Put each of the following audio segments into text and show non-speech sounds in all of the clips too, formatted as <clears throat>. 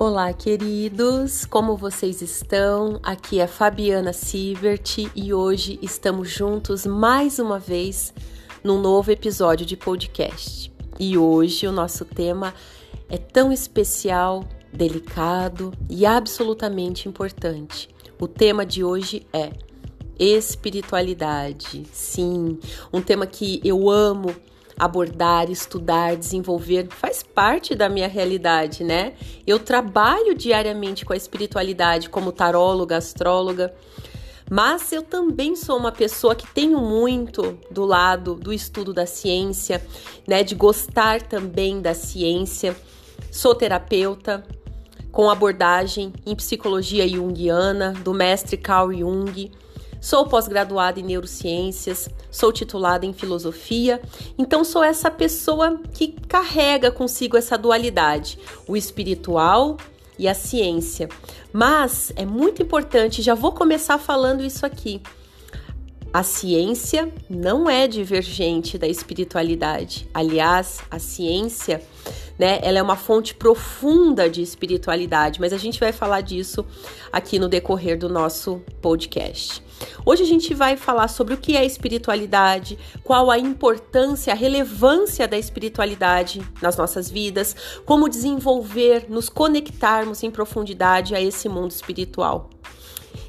Olá, queridos, como vocês estão? Aqui é Fabiana Siebert e hoje estamos juntos mais uma vez num novo episódio de podcast. E hoje o nosso tema é tão especial, delicado e absolutamente importante. O tema de hoje é espiritualidade. Sim, um tema que eu amo abordar, estudar, desenvolver, faz parte da minha realidade, né? Eu trabalho diariamente com a espiritualidade como taróloga, astróloga, mas eu também sou uma pessoa que tenho muito do lado do estudo da ciência, né, de gostar também da ciência. Sou terapeuta com abordagem em psicologia junguiana do mestre Carl Jung Sou pós-graduada em neurociências, sou titulada em filosofia, então sou essa pessoa que carrega consigo essa dualidade, o espiritual e a ciência. Mas é muito importante, já vou começar falando isso aqui. A ciência não é divergente da espiritualidade. Aliás, a ciência, né, ela é uma fonte profunda de espiritualidade, mas a gente vai falar disso aqui no decorrer do nosso podcast. Hoje a gente vai falar sobre o que é espiritualidade, qual a importância, a relevância da espiritualidade nas nossas vidas, como desenvolver, nos conectarmos em profundidade a esse mundo espiritual.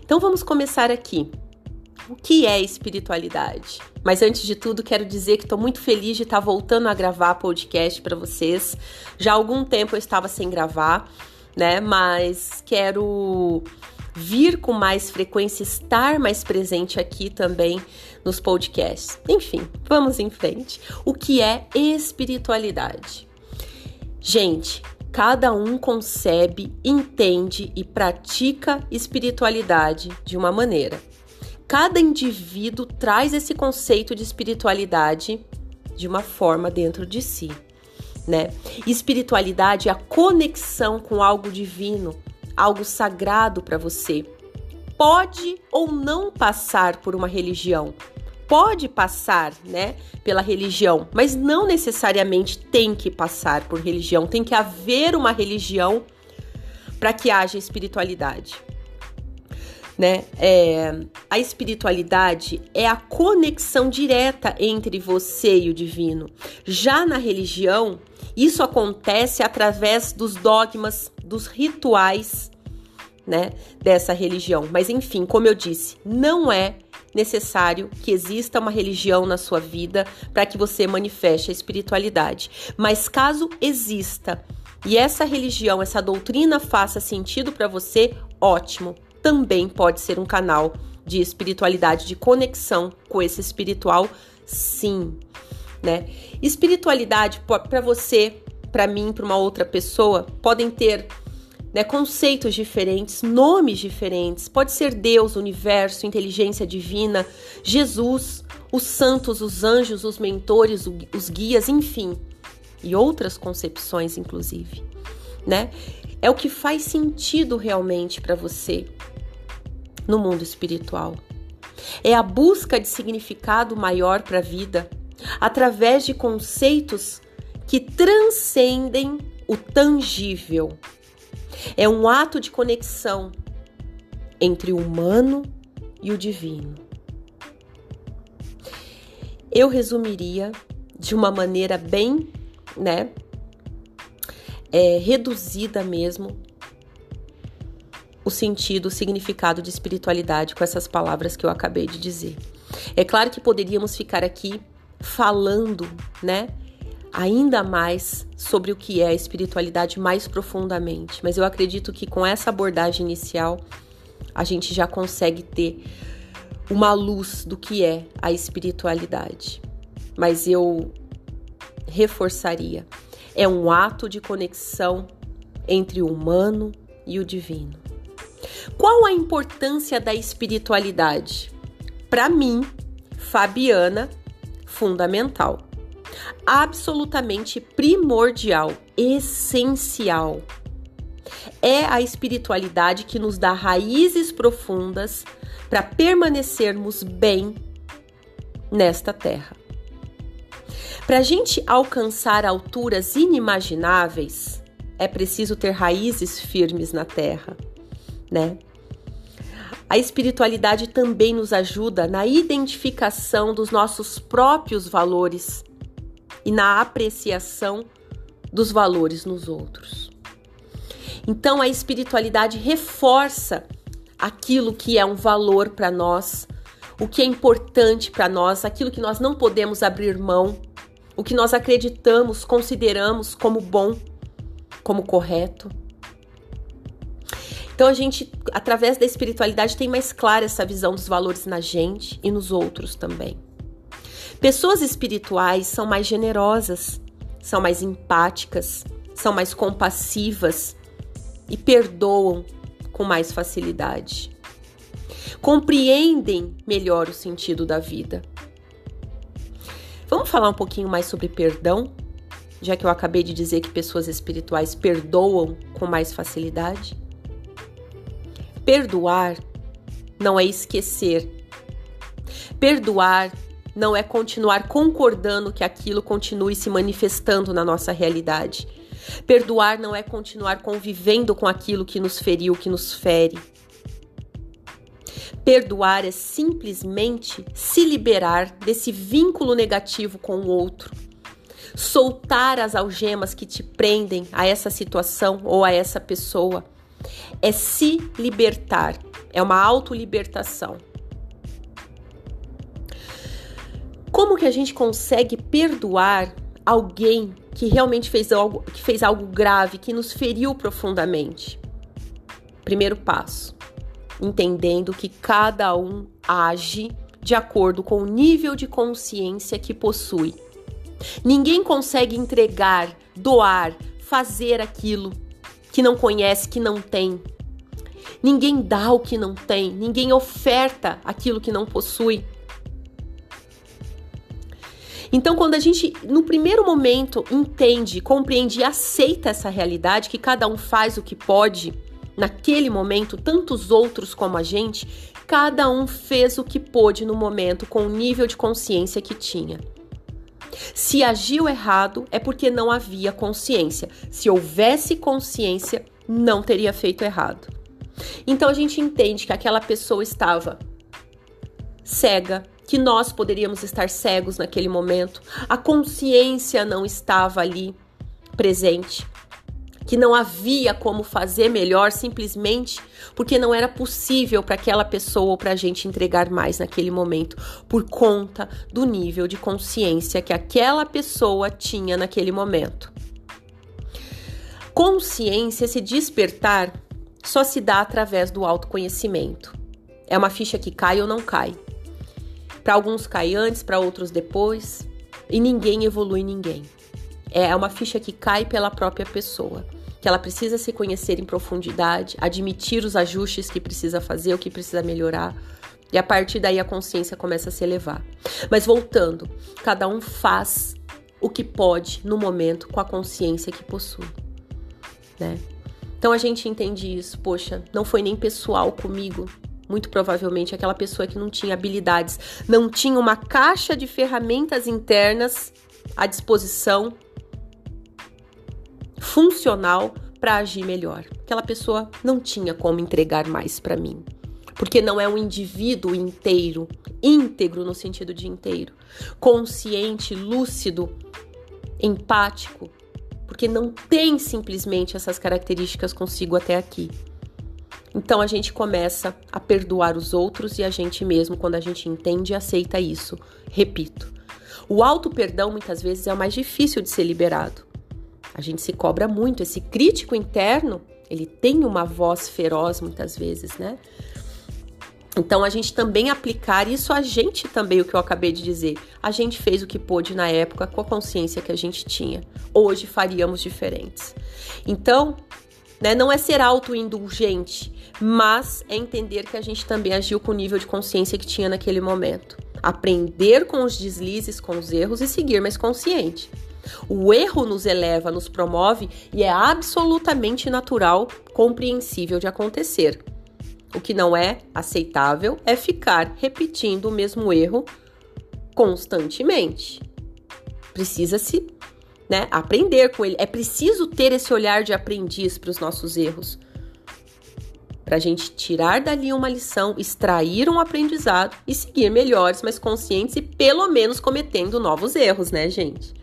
Então vamos começar aqui. O que é espiritualidade? Mas antes de tudo, quero dizer que estou muito feliz de estar voltando a gravar podcast para vocês. Já há algum tempo eu estava sem gravar, né? Mas quero vir com mais frequência, estar mais presente aqui também nos podcasts. Enfim, vamos em frente. O que é espiritualidade? Gente, cada um concebe, entende e pratica espiritualidade de uma maneira. Cada indivíduo traz esse conceito de espiritualidade de uma forma dentro de si, né? Espiritualidade é a conexão com algo divino, algo sagrado para você. Pode ou não passar por uma religião. Pode passar, né, pela religião, mas não necessariamente tem que passar por religião. Tem que haver uma religião para que haja espiritualidade. Né? É, a espiritualidade é a conexão direta entre você e o divino. Já na religião, isso acontece através dos dogmas, dos rituais, né, dessa religião. Mas enfim, como eu disse, não é necessário que exista uma religião na sua vida para que você manifeste a espiritualidade. Mas caso exista e essa religião, essa doutrina faça sentido para você, ótimo. Também pode ser um canal de espiritualidade, de conexão com esse espiritual, sim, né? Espiritualidade para você, para mim, para uma outra pessoa, podem ter né, conceitos diferentes, nomes diferentes. Pode ser Deus, universo, inteligência divina, Jesus, os santos, os anjos, os mentores, os guias, enfim, e outras concepções, inclusive, né? É o que faz sentido realmente para você no mundo espiritual. É a busca de significado maior para a vida através de conceitos que transcendem o tangível. É um ato de conexão entre o humano e o divino. Eu resumiria de uma maneira bem, né, é, reduzida mesmo, o sentido, o significado de espiritualidade com essas palavras que eu acabei de dizer. É claro que poderíamos ficar aqui falando, né, ainda mais sobre o que é a espiritualidade mais profundamente, mas eu acredito que com essa abordagem inicial a gente já consegue ter uma luz do que é a espiritualidade. Mas eu reforçaria: é um ato de conexão entre o humano e o divino. Qual a importância da espiritualidade? Para mim, Fabiana, fundamental absolutamente primordial, essencial. É a espiritualidade que nos dá raízes profundas para permanecermos bem nesta terra. Para a gente alcançar alturas inimagináveis, é preciso ter raízes firmes na terra, né? A espiritualidade também nos ajuda na identificação dos nossos próprios valores e na apreciação dos valores nos outros. Então, a espiritualidade reforça aquilo que é um valor para nós, o que é importante para nós, aquilo que nós não podemos abrir mão, o que nós acreditamos, consideramos como bom, como correto. Então a gente, através da espiritualidade, tem mais clara essa visão dos valores na gente e nos outros também. Pessoas espirituais são mais generosas, são mais empáticas, são mais compassivas e perdoam com mais facilidade. Compreendem melhor o sentido da vida. Vamos falar um pouquinho mais sobre perdão, já que eu acabei de dizer que pessoas espirituais perdoam com mais facilidade? Perdoar não é esquecer. Perdoar não é continuar concordando que aquilo continue se manifestando na nossa realidade. Perdoar não é continuar convivendo com aquilo que nos feriu, que nos fere. Perdoar é simplesmente se liberar desse vínculo negativo com o outro. Soltar as algemas que te prendem a essa situação ou a essa pessoa é se libertar, é uma autolibertação. Como que a gente consegue perdoar alguém que realmente fez algo, que fez algo grave, que nos feriu profundamente? Primeiro passo, entendendo que cada um age de acordo com o nível de consciência que possui. Ninguém consegue entregar, doar, fazer aquilo que não conhece, que não tem. Ninguém dá o que não tem, ninguém oferta aquilo que não possui. Então, quando a gente, no primeiro momento, entende, compreende e aceita essa realidade, que cada um faz o que pode, naquele momento, tantos outros como a gente, cada um fez o que pôde no momento com o nível de consciência que tinha. Se agiu errado, é porque não havia consciência. Se houvesse consciência, não teria feito errado. Então a gente entende que aquela pessoa estava cega, que nós poderíamos estar cegos naquele momento, a consciência não estava ali presente que não havia como fazer melhor simplesmente porque não era possível para aquela pessoa ou para a gente entregar mais naquele momento, por conta do nível de consciência que aquela pessoa tinha naquele momento. Consciência, se despertar, só se dá através do autoconhecimento. É uma ficha que cai ou não cai. Para alguns cai antes, para outros depois, e ninguém evolui ninguém. É uma ficha que cai pela própria pessoa que ela precisa se conhecer em profundidade, admitir os ajustes que precisa fazer, o que precisa melhorar. E a partir daí a consciência começa a se elevar. Mas voltando, cada um faz o que pode no momento com a consciência que possui, né? Então a gente entende isso, poxa, não foi nem pessoal comigo, muito provavelmente aquela pessoa que não tinha habilidades, não tinha uma caixa de ferramentas internas à disposição funcional para agir melhor. Aquela pessoa não tinha como entregar mais para mim, porque não é um indivíduo inteiro, íntegro no sentido de inteiro, consciente, lúcido, empático, porque não tem simplesmente essas características consigo até aqui. Então a gente começa a perdoar os outros e a gente mesmo quando a gente entende e aceita isso. Repito, o auto perdão muitas vezes é o mais difícil de ser liberado. A gente se cobra muito. Esse crítico interno, ele tem uma voz feroz muitas vezes, né? Então a gente também aplicar isso a gente também, o que eu acabei de dizer. A gente fez o que pôde na época com a consciência que a gente tinha. Hoje faríamos diferentes. Então, né, não é ser autoindulgente, mas é entender que a gente também agiu com o nível de consciência que tinha naquele momento. Aprender com os deslizes, com os erros e seguir mais consciente. O erro nos eleva, nos promove e é absolutamente natural, compreensível de acontecer. O que não é aceitável é ficar repetindo o mesmo erro constantemente. Precisa-se né? Aprender com ele. É preciso ter esse olhar de aprendiz para os nossos erros. Para a gente tirar dali uma lição, extrair um aprendizado e seguir melhores, mais conscientes e pelo menos cometendo novos erros, né, gente?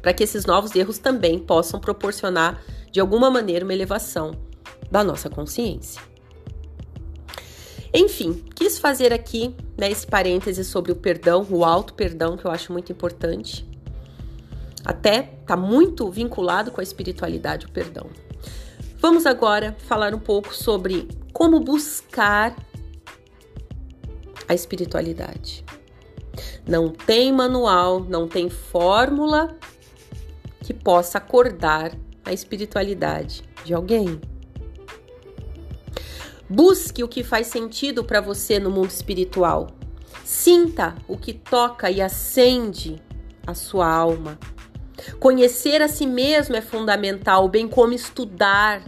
Para que esses novos erros também possam proporcionar, de alguma maneira, uma elevação da nossa consciência. Enfim, quis fazer aqui né, esse parêntese sobre o perdão, o alto perdão, que eu acho muito importante. Até está muito vinculado com a espiritualidade, o perdão. Vamos agora falar um pouco sobre como buscar a espiritualidade. Não tem manual, não tem fórmula que possa acordar a espiritualidade de alguém. Busque o que faz sentido para você no mundo espiritual. Sinta o que toca e acende a sua alma. Conhecer a si mesmo é fundamental, bem como estudar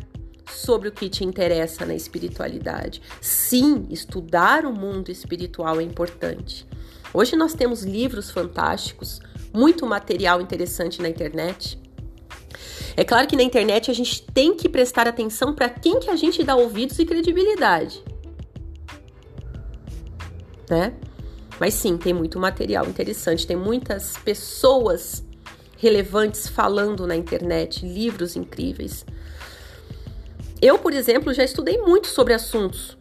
sobre o que te interessa na espiritualidade. Sim, estudar o mundo espiritual é importante. Hoje nós temos livros fantásticos, muito material interessante na internet. É claro que na internet a gente tem que prestar atenção para quem que a gente dá ouvidos e credibilidade. Né? Mas sim, tem muito material interessante, tem muitas pessoas relevantes falando na internet, livros incríveis. Eu, por exemplo, já estudei muito sobre assuntos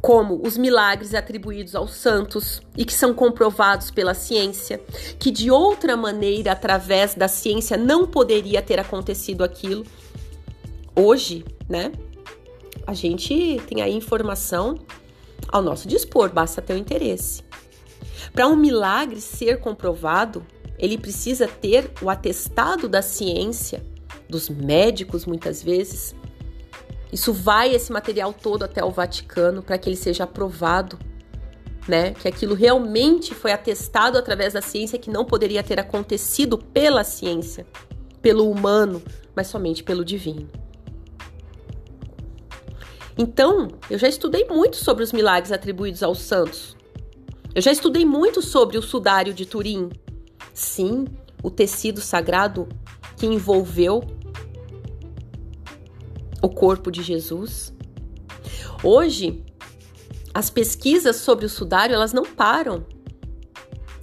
como os milagres atribuídos aos santos e que são comprovados pela ciência, que de outra maneira, através da ciência, não poderia ter acontecido aquilo. Hoje, né? A gente tem aí informação ao nosso dispor, basta ter o interesse. Para um milagre ser comprovado, ele precisa ter o atestado da ciência, dos médicos muitas vezes, isso vai esse material todo até o Vaticano para que ele seja aprovado, né? Que aquilo realmente foi atestado através da ciência que não poderia ter acontecido pela ciência, pelo humano, mas somente pelo divino. Então, eu já estudei muito sobre os milagres atribuídos aos santos. Eu já estudei muito sobre o sudário de Turim. Sim, o tecido sagrado que envolveu o corpo de Jesus. Hoje, as pesquisas sobre o sudário, elas não param.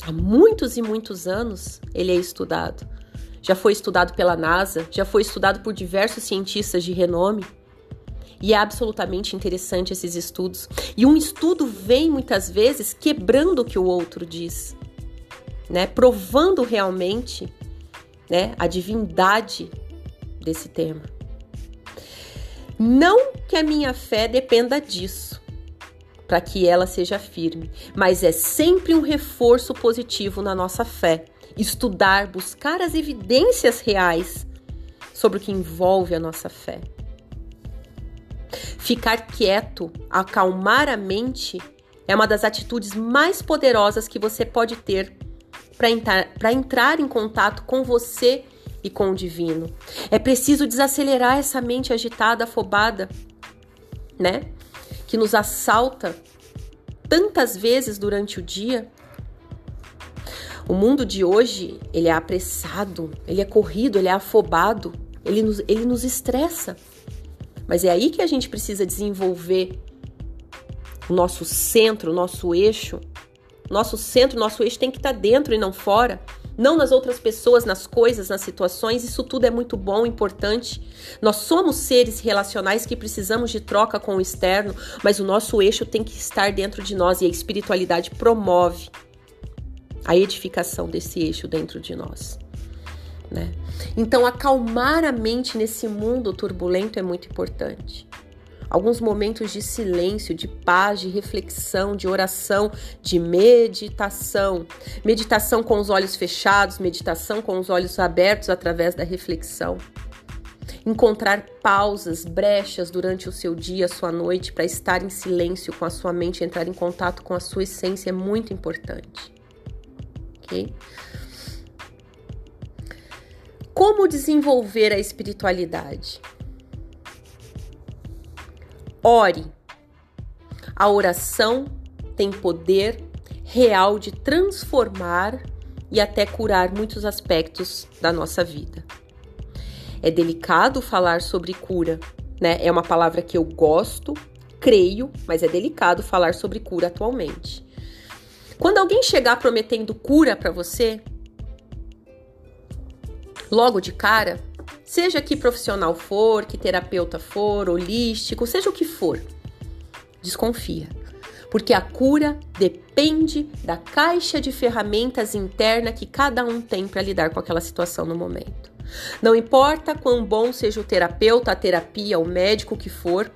Há muitos e muitos anos ele é estudado. Já foi estudado pela NASA, já foi estudado por diversos cientistas de renome. E é absolutamente interessante esses estudos. E um estudo vem muitas vezes quebrando o que o outro diz, né? Provando realmente, né, a divindade desse tema. Não que a minha fé dependa disso, para que ela seja firme, mas é sempre um reforço positivo na nossa fé. Estudar, buscar as evidências reais sobre o que envolve a nossa fé. Ficar quieto, acalmar a mente, é uma das atitudes mais poderosas que você pode ter para entrar, entrar em contato com você e com o divino. É preciso desacelerar essa mente agitada, afobada, né? Que nos assalta tantas vezes durante o dia. O mundo de hoje, ele é apressado, ele é corrido, ele é afobado, ele nos, ele nos estressa. Mas é aí que a gente precisa desenvolver o nosso centro, o nosso eixo. Nosso centro, nosso eixo tem que estar dentro e não fora não nas outras pessoas, nas coisas, nas situações. Isso tudo é muito bom, importante. Nós somos seres relacionais que precisamos de troca com o externo, mas o nosso eixo tem que estar dentro de nós e a espiritualidade promove a edificação desse eixo dentro de nós. Né? Então, acalmar a mente nesse mundo turbulento é muito importante alguns momentos de silêncio, de paz, de reflexão, de oração, de meditação. Meditação com os olhos fechados, meditação com os olhos abertos através da reflexão. Encontrar pausas, brechas durante o seu dia, sua noite, para estar em silêncio com a sua mente, entrar em contato com a sua essência é muito importante. Ok? Como desenvolver a espiritualidade? Ore. A oração tem poder real de transformar e até curar muitos aspectos da nossa vida. É delicado falar sobre cura, né? É uma palavra que eu gosto, creio, mas é delicado falar sobre cura atualmente. Quando alguém chegar prometendo cura para você, logo de cara, seja que profissional for, que terapeuta for, holístico, seja o que for, desconfia. Porque a cura depende da caixa de ferramentas interna que cada um tem para lidar com aquela situação no momento. Não importa quão bom seja o terapeuta, a terapia, o médico que for,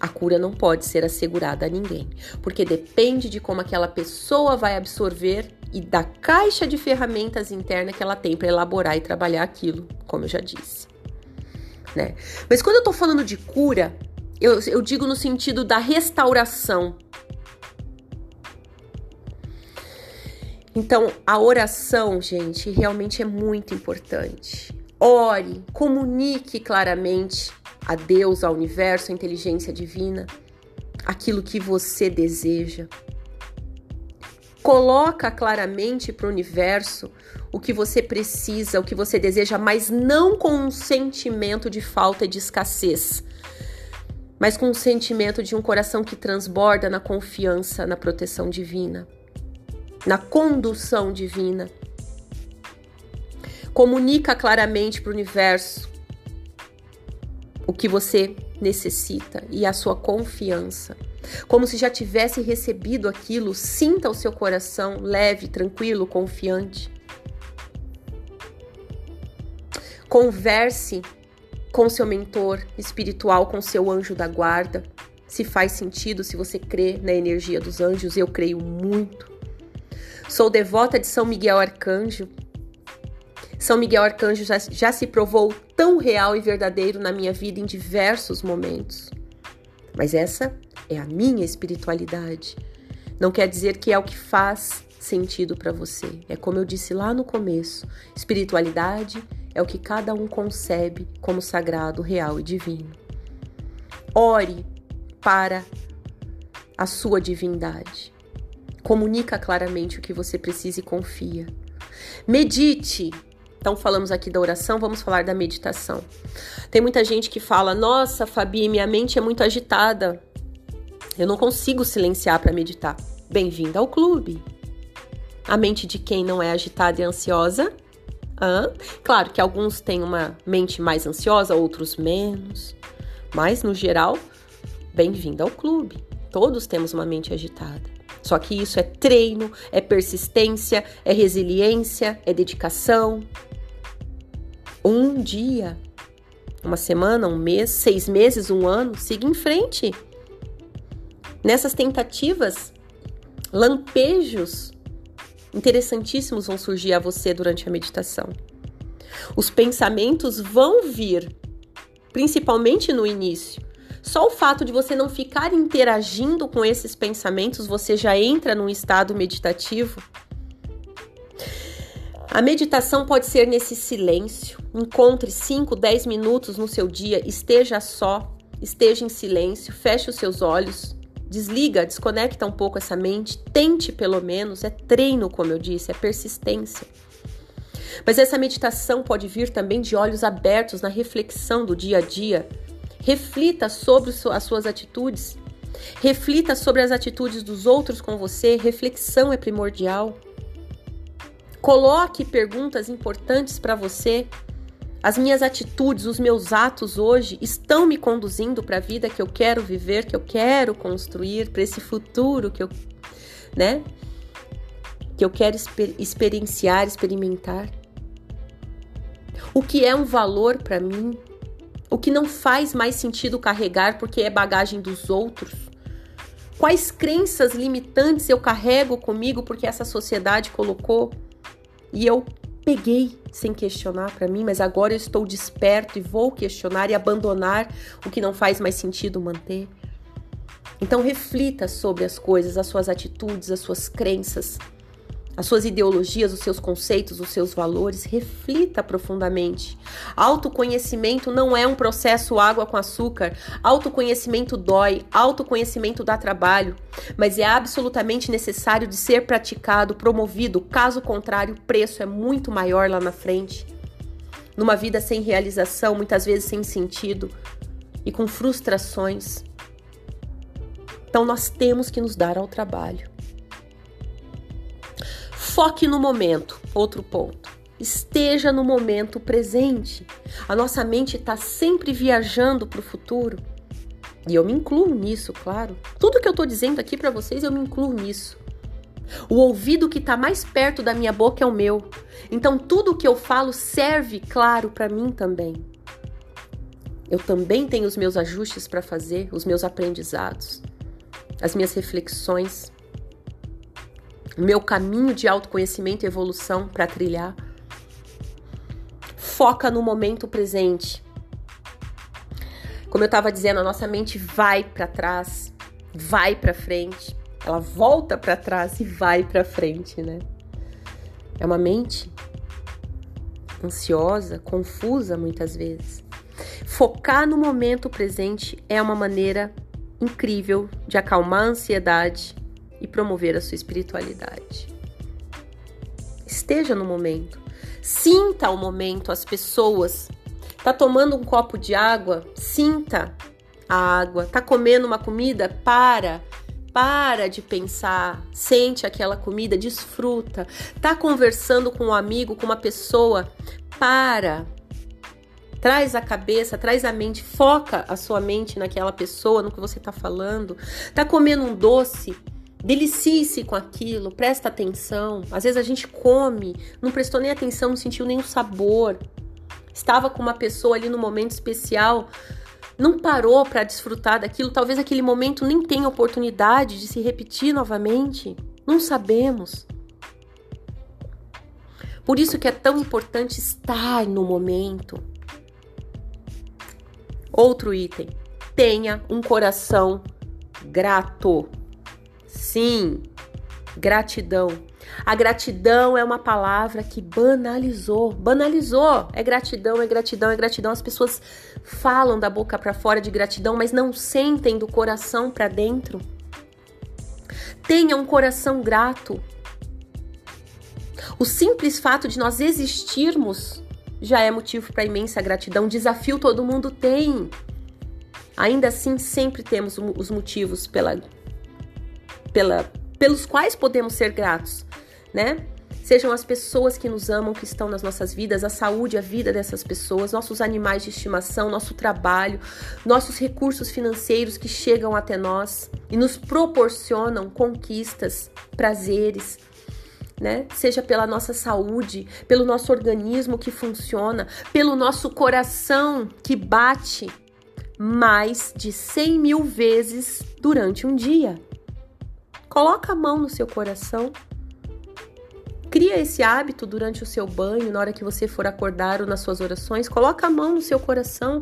a cura não pode ser assegurada a ninguém, porque depende de como aquela pessoa vai absorver e da caixa de ferramentas interna que ela tem para elaborar e trabalhar aquilo, como eu já disse. Né? Mas quando eu tô falando de cura, eu, eu digo no sentido da restauração. Então, a oração, gente, realmente é muito importante. Ore, comunique claramente a Deus, ao universo, à inteligência divina, aquilo que você deseja. Coloca claramente para o universo o que você precisa, o que você deseja, mas não com um sentimento de falta e de escassez, mas com um sentimento de um coração que transborda na confiança na proteção divina, na condução divina. Comunica claramente para o universo o que você necessita e a sua confiança. Como se já tivesse recebido aquilo, sinta o seu coração leve, tranquilo, confiante. Converse com seu mentor espiritual, com seu anjo da guarda. Se faz sentido, se você crê na energia dos anjos, eu creio muito. Sou devota de São Miguel Arcanjo são Miguel Arcanjo já, já se provou tão real e verdadeiro na minha vida em diversos momentos. Mas essa é a minha espiritualidade. Não quer dizer que é o que faz sentido para você. É como eu disse lá no começo: espiritualidade é o que cada um concebe como sagrado, real e divino. Ore para a sua divindade. Comunica claramente o que você precisa e confia. Medite então, falamos aqui da oração, vamos falar da meditação. Tem muita gente que fala: Nossa, Fabi, minha mente é muito agitada. Eu não consigo silenciar para meditar. Bem-vinda ao clube. A mente de quem não é agitada e ansiosa? Hã? Claro que alguns têm uma mente mais ansiosa, outros menos. Mas, no geral, bem-vinda ao clube. Todos temos uma mente agitada. Só que isso é treino, é persistência, é resiliência, é dedicação, um dia, uma semana, um mês, seis meses, um ano, siga em frente. Nessas tentativas, lampejos interessantíssimos vão surgir a você durante a meditação. Os pensamentos vão vir, principalmente no início. Só o fato de você não ficar interagindo com esses pensamentos, você já entra num estado meditativo a meditação pode ser nesse silêncio. Encontre 5, 10 minutos no seu dia, esteja só, esteja em silêncio, feche os seus olhos, desliga, desconecta um pouco essa mente, tente pelo menos, é treino, como eu disse, é persistência. Mas essa meditação pode vir também de olhos abertos na reflexão do dia a dia. Reflita sobre as suas atitudes. Reflita sobre as atitudes dos outros com você. Reflexão é primordial. Coloque perguntas importantes para você. As minhas atitudes, os meus atos hoje estão me conduzindo para a vida que eu quero viver, que eu quero construir, para esse futuro que eu, né? Que eu quero exper experienciar, experimentar. O que é um valor para mim? O que não faz mais sentido carregar porque é bagagem dos outros? Quais crenças limitantes eu carrego comigo porque essa sociedade colocou? E eu peguei sem questionar para mim, mas agora eu estou desperto e vou questionar e abandonar o que não faz mais sentido manter. Então reflita sobre as coisas, as suas atitudes, as suas crenças. As suas ideologias, os seus conceitos, os seus valores, reflita profundamente. Autoconhecimento não é um processo água com açúcar. Autoconhecimento dói, autoconhecimento dá trabalho, mas é absolutamente necessário de ser praticado, promovido. Caso contrário, o preço é muito maior lá na frente. Numa vida sem realização, muitas vezes sem sentido e com frustrações. Então nós temos que nos dar ao trabalho. Foque no momento. Outro ponto. Esteja no momento presente. A nossa mente está sempre viajando para o futuro. E eu me incluo nisso, claro. Tudo que eu estou dizendo aqui para vocês, eu me incluo nisso. O ouvido que está mais perto da minha boca é o meu. Então, tudo que eu falo serve, claro, para mim também. Eu também tenho os meus ajustes para fazer, os meus aprendizados, as minhas reflexões meu caminho de autoconhecimento e evolução para trilhar. Foca no momento presente. Como eu estava dizendo, a nossa mente vai para trás, vai para frente, ela volta para trás e vai para frente, né? É uma mente ansiosa, confusa muitas vezes. Focar no momento presente é uma maneira incrível de acalmar a ansiedade e promover a sua espiritualidade. Esteja no momento. Sinta o momento, as pessoas. Tá tomando um copo de água? Sinta a água. Tá comendo uma comida? Para. Para de pensar, sente aquela comida, desfruta. Tá conversando com um amigo, com uma pessoa? Para. Traz a cabeça, traz a mente, foca a sua mente naquela pessoa, no que você tá falando. Tá comendo um doce? Delicie-se com aquilo, presta atenção. Às vezes a gente come, não prestou nem atenção, não sentiu nem sabor. Estava com uma pessoa ali no momento especial, não parou para desfrutar daquilo. Talvez aquele momento nem tenha oportunidade de se repetir novamente. Não sabemos. Por isso que é tão importante estar no momento. Outro item: tenha um coração grato. Sim, gratidão. A gratidão é uma palavra que banalizou. Banalizou. É gratidão, é gratidão, é gratidão. As pessoas falam da boca para fora de gratidão, mas não sentem do coração para dentro. Tenha um coração grato. O simples fato de nós existirmos já é motivo para imensa gratidão. Desafio todo mundo tem. Ainda assim, sempre temos os motivos pela pela, pelos quais podemos ser gratos, né? Sejam as pessoas que nos amam, que estão nas nossas vidas, a saúde, a vida dessas pessoas, nossos animais de estimação, nosso trabalho, nossos recursos financeiros que chegam até nós e nos proporcionam conquistas, prazeres, né? Seja pela nossa saúde, pelo nosso organismo que funciona, pelo nosso coração que bate mais de 100 mil vezes durante um dia. Coloca a mão no seu coração. Cria esse hábito durante o seu banho, na hora que você for acordar ou nas suas orações. Coloca a mão no seu coração,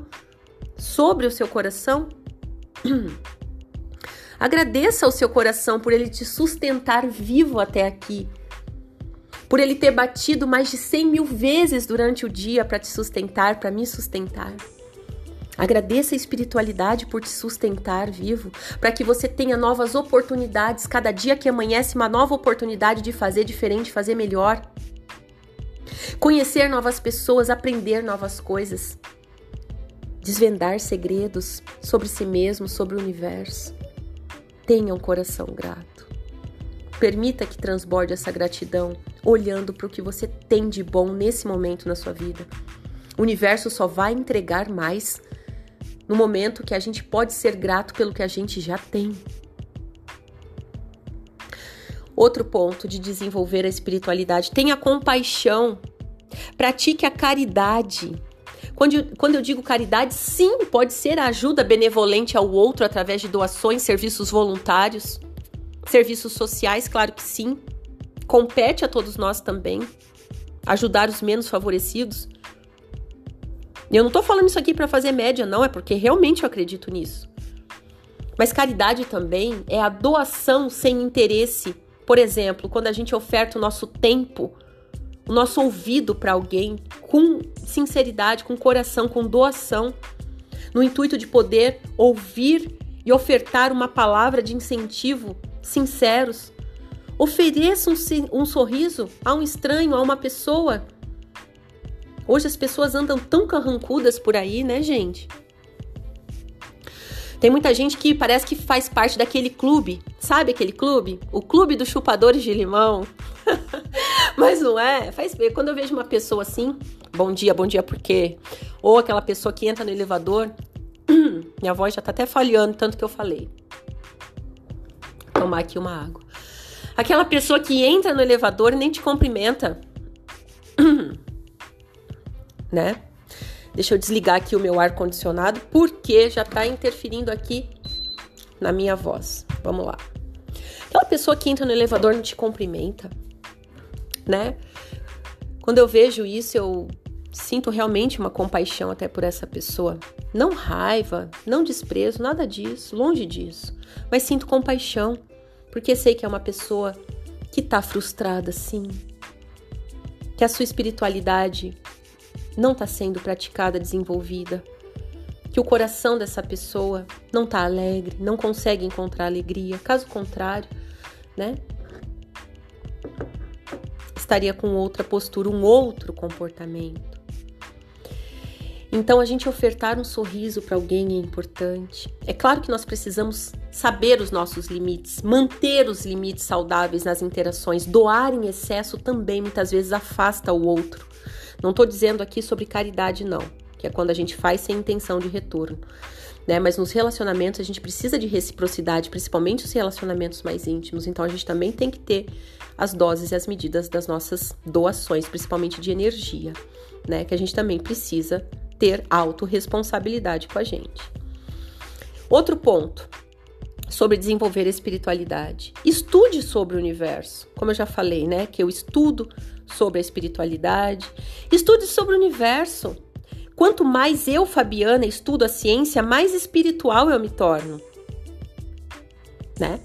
sobre o seu coração. <clears throat> Agradeça ao seu coração por ele te sustentar vivo até aqui. Por ele ter batido mais de 100 mil vezes durante o dia para te sustentar, para me sustentar. Agradeça a espiritualidade por te sustentar vivo, para que você tenha novas oportunidades. Cada dia que amanhece, uma nova oportunidade de fazer diferente, fazer melhor. Conhecer novas pessoas, aprender novas coisas. Desvendar segredos sobre si mesmo, sobre o universo. Tenha um coração grato. Permita que transborde essa gratidão, olhando para o que você tem de bom nesse momento na sua vida. O universo só vai entregar mais no momento que a gente pode ser grato pelo que a gente já tem. Outro ponto de desenvolver a espiritualidade: tenha compaixão, pratique a caridade. Quando eu, quando eu digo caridade, sim, pode ser a ajuda benevolente ao outro através de doações, serviços voluntários, serviços sociais, claro que sim. Compete a todos nós também ajudar os menos favorecidos. Eu não tô falando isso aqui para fazer média, não, é porque realmente eu acredito nisso. Mas caridade também é a doação sem interesse Por exemplo, quando a gente oferta o nosso tempo, o nosso ouvido para alguém com sinceridade, com coração, com doação, no intuito de poder ouvir e ofertar uma palavra de incentivo sinceros. Ofereça um, um sorriso a um estranho, a uma pessoa. Hoje as pessoas andam tão carrancudas por aí, né, gente? Tem muita gente que parece que faz parte daquele clube, sabe aquele clube? O clube dos chupadores de limão. <laughs> Mas não é? Faz bem. Quando eu vejo uma pessoa assim, bom dia, bom dia por quê? Ou aquela pessoa que entra no elevador, <clears throat> minha voz já tá até falhando tanto que eu falei. Tomar aqui uma água. Aquela pessoa que entra no elevador e nem te cumprimenta. <clears throat> né? Deixa eu desligar aqui o meu ar condicionado porque já tá interferindo aqui na minha voz. Vamos lá. Aquela pessoa que entra no elevador não te cumprimenta, né? Quando eu vejo isso, eu sinto realmente uma compaixão até por essa pessoa. Não raiva, não desprezo, nada disso, longe disso. Mas sinto compaixão, porque sei que é uma pessoa que tá frustrada, sim. Que a sua espiritualidade não está sendo praticada, desenvolvida, que o coração dessa pessoa não está alegre, não consegue encontrar alegria. Caso contrário, né? Estaria com outra postura, um outro comportamento. Então, a gente ofertar um sorriso para alguém é importante. É claro que nós precisamos saber os nossos limites, manter os limites saudáveis nas interações. Doar em excesso também muitas vezes afasta o outro. Não estou dizendo aqui sobre caridade, não, que é quando a gente faz sem intenção de retorno. Né? Mas nos relacionamentos a gente precisa de reciprocidade, principalmente os relacionamentos mais íntimos. Então a gente também tem que ter as doses e as medidas das nossas doações, principalmente de energia, né? Que a gente também precisa ter autorresponsabilidade com a gente. Outro ponto sobre desenvolver a espiritualidade. Estude sobre o universo. Como eu já falei, né? Que eu estudo sobre a espiritualidade. Estude sobre o universo. Quanto mais eu, Fabiana, estudo a ciência, mais espiritual eu me torno. Né?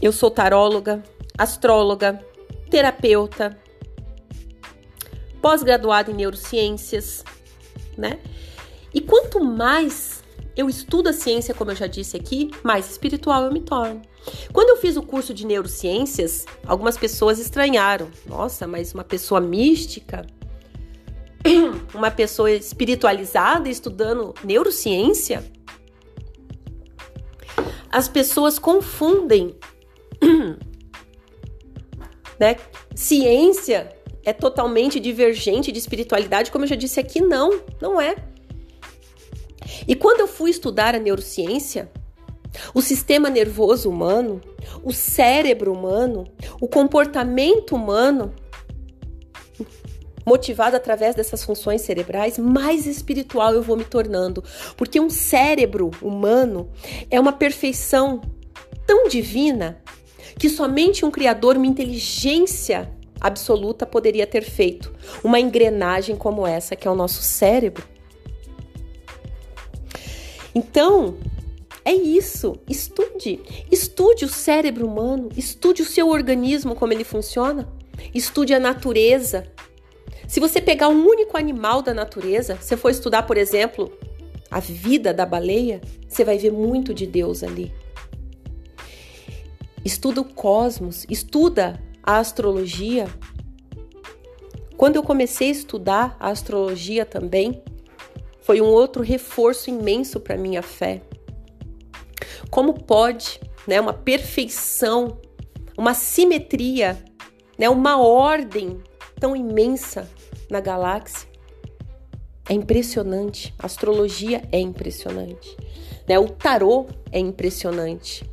Eu sou taróloga, astróloga, terapeuta, pós-graduada em neurociências, né? E quanto mais eu estudo a ciência, como eu já disse aqui, mais espiritual eu me torno. Quando eu fiz o curso de neurociências, algumas pessoas estranharam. Nossa, mas uma pessoa mística, <clears throat> uma pessoa espiritualizada estudando neurociência? As pessoas confundem, <clears throat> né? Ciência é totalmente divergente de espiritualidade, como eu já disse aqui, não, não é. E quando eu fui estudar a neurociência, o sistema nervoso humano, o cérebro humano, o comportamento humano, motivado através dessas funções cerebrais, mais espiritual eu vou me tornando. Porque um cérebro humano é uma perfeição tão divina que somente um criador, uma inteligência absoluta poderia ter feito uma engrenagem como essa que é o nosso cérebro. Então, é isso. Estude. Estude o cérebro humano. Estude o seu organismo, como ele funciona. Estude a natureza. Se você pegar um único animal da natureza, se for estudar, por exemplo, a vida da baleia, você vai ver muito de Deus ali. Estuda o cosmos, estuda a astrologia. Quando eu comecei a estudar a astrologia também, foi um outro reforço imenso para minha fé. Como pode, né, uma perfeição, uma simetria, né, uma ordem tão imensa na galáxia? É impressionante. A astrologia é impressionante. Né? O tarô é impressionante.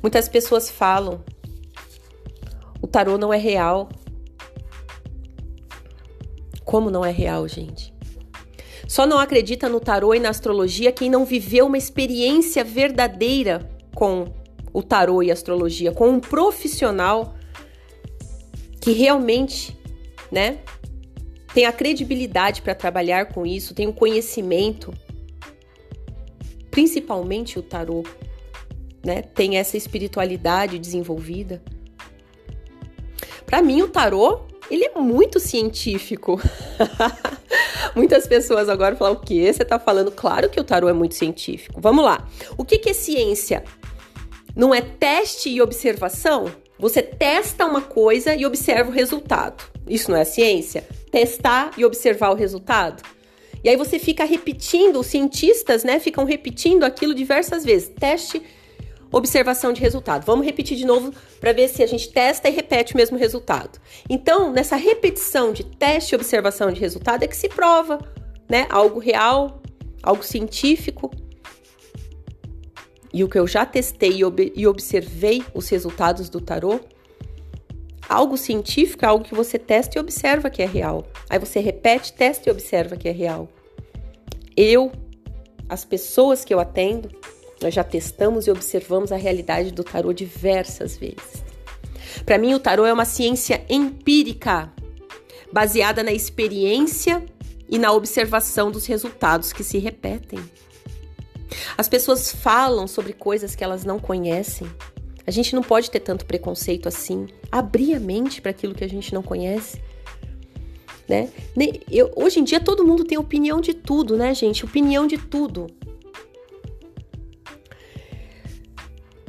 Muitas pessoas falam: o tarô não é real. Como não é real, gente? Só não acredita no tarô e na astrologia quem não viveu uma experiência verdadeira com o tarô e astrologia, com um profissional que realmente, né, tem a credibilidade para trabalhar com isso, tem o conhecimento, principalmente o tarô, né, tem essa espiritualidade desenvolvida. Para mim, o tarô, ele é muito científico. <laughs> Muitas pessoas agora falam: o que você está falando? Claro que o tarô é muito científico. Vamos lá. O que, que é ciência? Não é teste e observação? Você testa uma coisa e observa o resultado. Isso não é ciência? Testar e observar o resultado? E aí você fica repetindo, os cientistas, né, ficam repetindo aquilo diversas vezes. Teste, observação de resultado. Vamos repetir de novo para ver se a gente testa e repete o mesmo resultado. Então, nessa repetição de teste e observação de resultado é que se prova, né, algo real, algo científico. E o que eu já testei e, e observei os resultados do tarô Algo científico é algo que você testa e observa que é real. Aí você repete, testa e observa que é real. Eu, as pessoas que eu atendo, nós já testamos e observamos a realidade do tarô diversas vezes. Para mim, o tarô é uma ciência empírica, baseada na experiência e na observação dos resultados que se repetem. As pessoas falam sobre coisas que elas não conhecem, a gente não pode ter tanto preconceito assim. Abrir a mente para aquilo que a gente não conhece. Né? Eu, hoje em dia todo mundo tem opinião de tudo, né, gente? Opinião de tudo.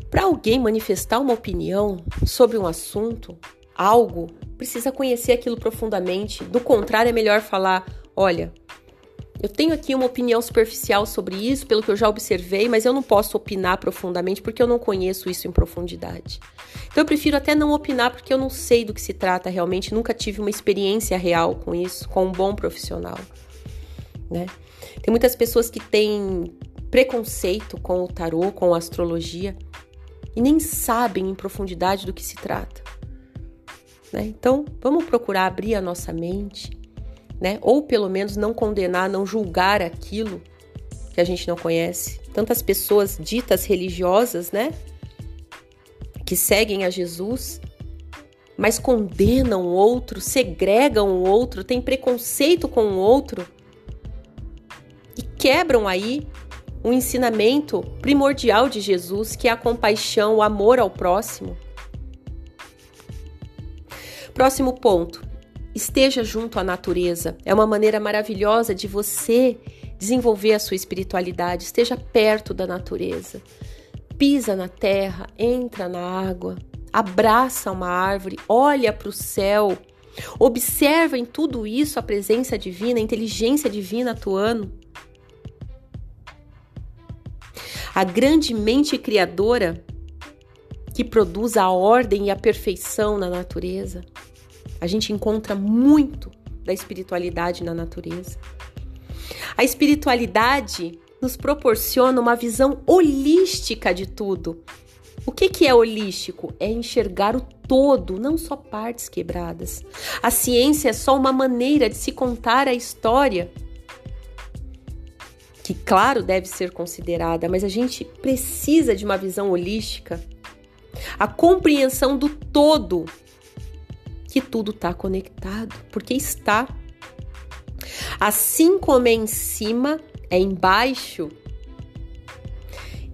Para alguém manifestar uma opinião sobre um assunto, algo, precisa conhecer aquilo profundamente. Do contrário, é melhor falar: olha, eu tenho aqui uma opinião superficial sobre isso, pelo que eu já observei, mas eu não posso opinar profundamente porque eu não conheço isso em profundidade. Então eu prefiro até não opinar porque eu não sei do que se trata realmente, nunca tive uma experiência real com isso, com um bom profissional, né? Tem muitas pessoas que têm preconceito com o tarô, com a astrologia e nem sabem em profundidade do que se trata. Né? Então, vamos procurar abrir a nossa mente né? Ou pelo menos não condenar, não julgar aquilo que a gente não conhece. Tantas pessoas ditas religiosas, né? Que seguem a Jesus, mas condenam o outro, segregam o outro, têm preconceito com o outro e quebram aí um ensinamento primordial de Jesus, que é a compaixão, o amor ao próximo. Próximo ponto: Esteja junto à natureza. É uma maneira maravilhosa de você desenvolver a sua espiritualidade. Esteja perto da natureza. Pisa na terra, entra na água, abraça uma árvore, olha para o céu. Observa em tudo isso a presença divina, a inteligência divina atuando. A grande mente criadora que produz a ordem e a perfeição na natureza. A gente encontra muito da espiritualidade na natureza. A espiritualidade nos proporciona uma visão holística de tudo. O que, que é holístico? É enxergar o todo, não só partes quebradas. A ciência é só uma maneira de se contar a história, que, claro, deve ser considerada, mas a gente precisa de uma visão holística. A compreensão do todo que tudo está conectado, porque está. Assim como é em cima, é embaixo.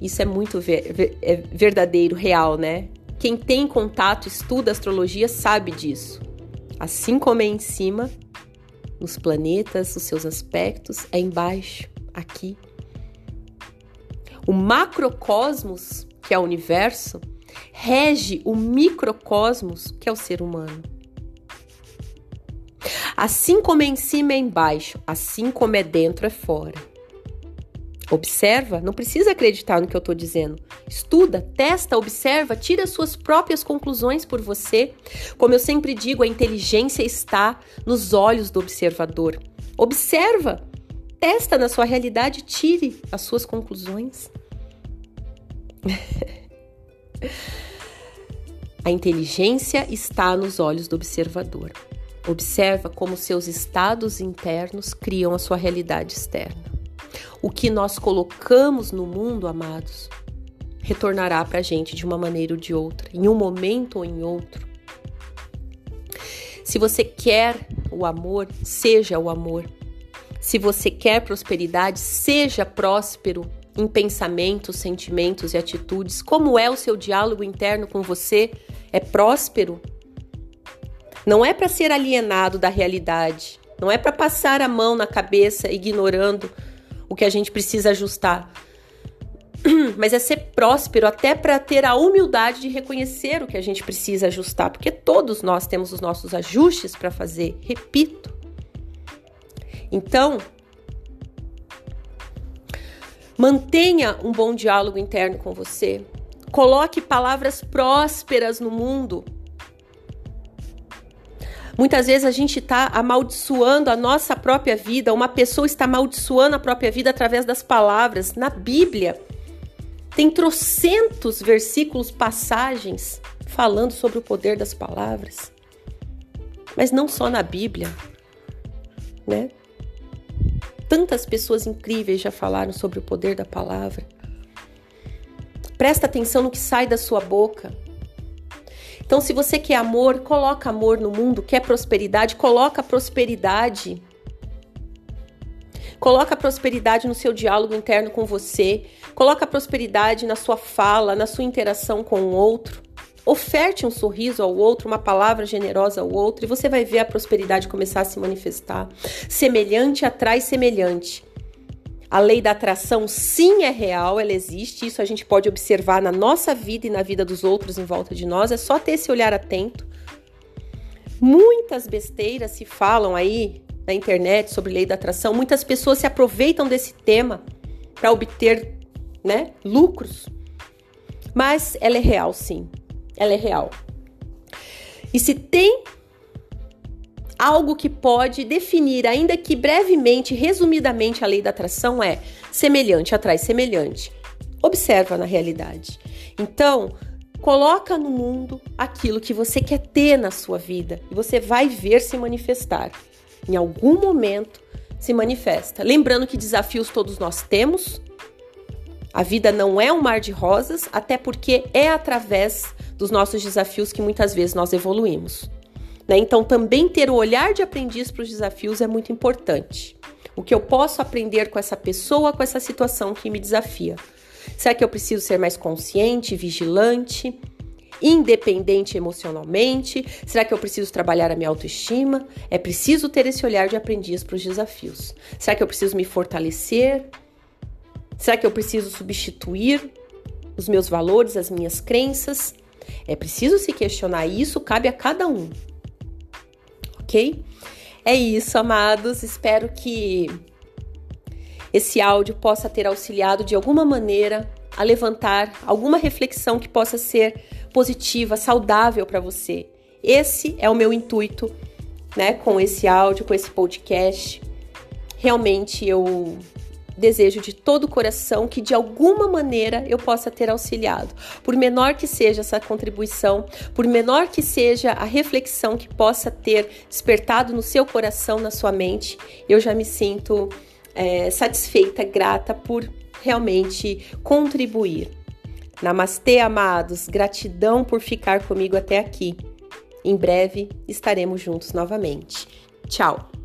Isso é muito ver, é verdadeiro, real, né? Quem tem contato, estuda astrologia, sabe disso. Assim como é em cima, nos planetas, os seus aspectos, é embaixo, aqui. O macrocosmos, que é o universo, rege o microcosmos, que é o ser humano. Assim como é em cima é embaixo, assim como é dentro é fora. Observa, não precisa acreditar no que eu estou dizendo. Estuda, testa, observa, tira suas próprias conclusões por você. Como eu sempre digo, a inteligência está nos olhos do observador. Observa, testa na sua realidade, tire as suas conclusões. <laughs> a inteligência está nos olhos do observador. Observa como seus estados internos criam a sua realidade externa. O que nós colocamos no mundo, amados, retornará para a gente de uma maneira ou de outra, em um momento ou em outro. Se você quer o amor, seja o amor. Se você quer prosperidade, seja próspero em pensamentos, sentimentos e atitudes? Como é o seu diálogo interno com você? É próspero? Não é para ser alienado da realidade, não é para passar a mão na cabeça ignorando o que a gente precisa ajustar, <clears throat> mas é ser próspero até para ter a humildade de reconhecer o que a gente precisa ajustar, porque todos nós temos os nossos ajustes para fazer, repito. Então, mantenha um bom diálogo interno com você. Coloque palavras prósperas no mundo. Muitas vezes a gente está amaldiçoando a nossa própria vida, uma pessoa está amaldiçoando a própria vida através das palavras. Na Bíblia, tem trocentos versículos, passagens falando sobre o poder das palavras. Mas não só na Bíblia, né? Tantas pessoas incríveis já falaram sobre o poder da palavra. Presta atenção no que sai da sua boca. Então, se você quer amor, coloca amor no mundo, quer prosperidade, coloca prosperidade. Coloca prosperidade no seu diálogo interno com você, coloca prosperidade na sua fala, na sua interação com o outro. Oferte um sorriso ao outro, uma palavra generosa ao outro, e você vai ver a prosperidade começar a se manifestar. Semelhante atrai semelhante. A lei da atração, sim, é real, ela existe, isso a gente pode observar na nossa vida e na vida dos outros em volta de nós, é só ter esse olhar atento. Muitas besteiras se falam aí na internet sobre lei da atração, muitas pessoas se aproveitam desse tema para obter né, lucros, mas ela é real, sim, ela é real. E se tem algo que pode definir, ainda que brevemente, resumidamente, a lei da atração é semelhante atrai semelhante. Observa na realidade. Então, coloca no mundo aquilo que você quer ter na sua vida e você vai ver se manifestar. Em algum momento se manifesta. Lembrando que desafios todos nós temos. A vida não é um mar de rosas, até porque é através dos nossos desafios que muitas vezes nós evoluímos. Né? Então, também ter o olhar de aprendiz para os desafios é muito importante. O que eu posso aprender com essa pessoa, com essa situação que me desafia? Será que eu preciso ser mais consciente, vigilante, independente emocionalmente? Será que eu preciso trabalhar a minha autoestima? É preciso ter esse olhar de aprendiz para os desafios. Será que eu preciso me fortalecer? Será que eu preciso substituir os meus valores, as minhas crenças? É preciso se questionar e isso cabe a cada um ok? É isso, amados. Espero que esse áudio possa ter auxiliado de alguma maneira a levantar alguma reflexão que possa ser positiva, saudável para você. Esse é o meu intuito, né, com esse áudio, com esse podcast. Realmente eu desejo de todo o coração que de alguma maneira eu possa ter auxiliado. Por menor que seja essa contribuição, por menor que seja a reflexão que possa ter despertado no seu coração, na sua mente, eu já me sinto é, satisfeita, grata por realmente contribuir. Namastê, amados. Gratidão por ficar comigo até aqui. Em breve estaremos juntos novamente. Tchau!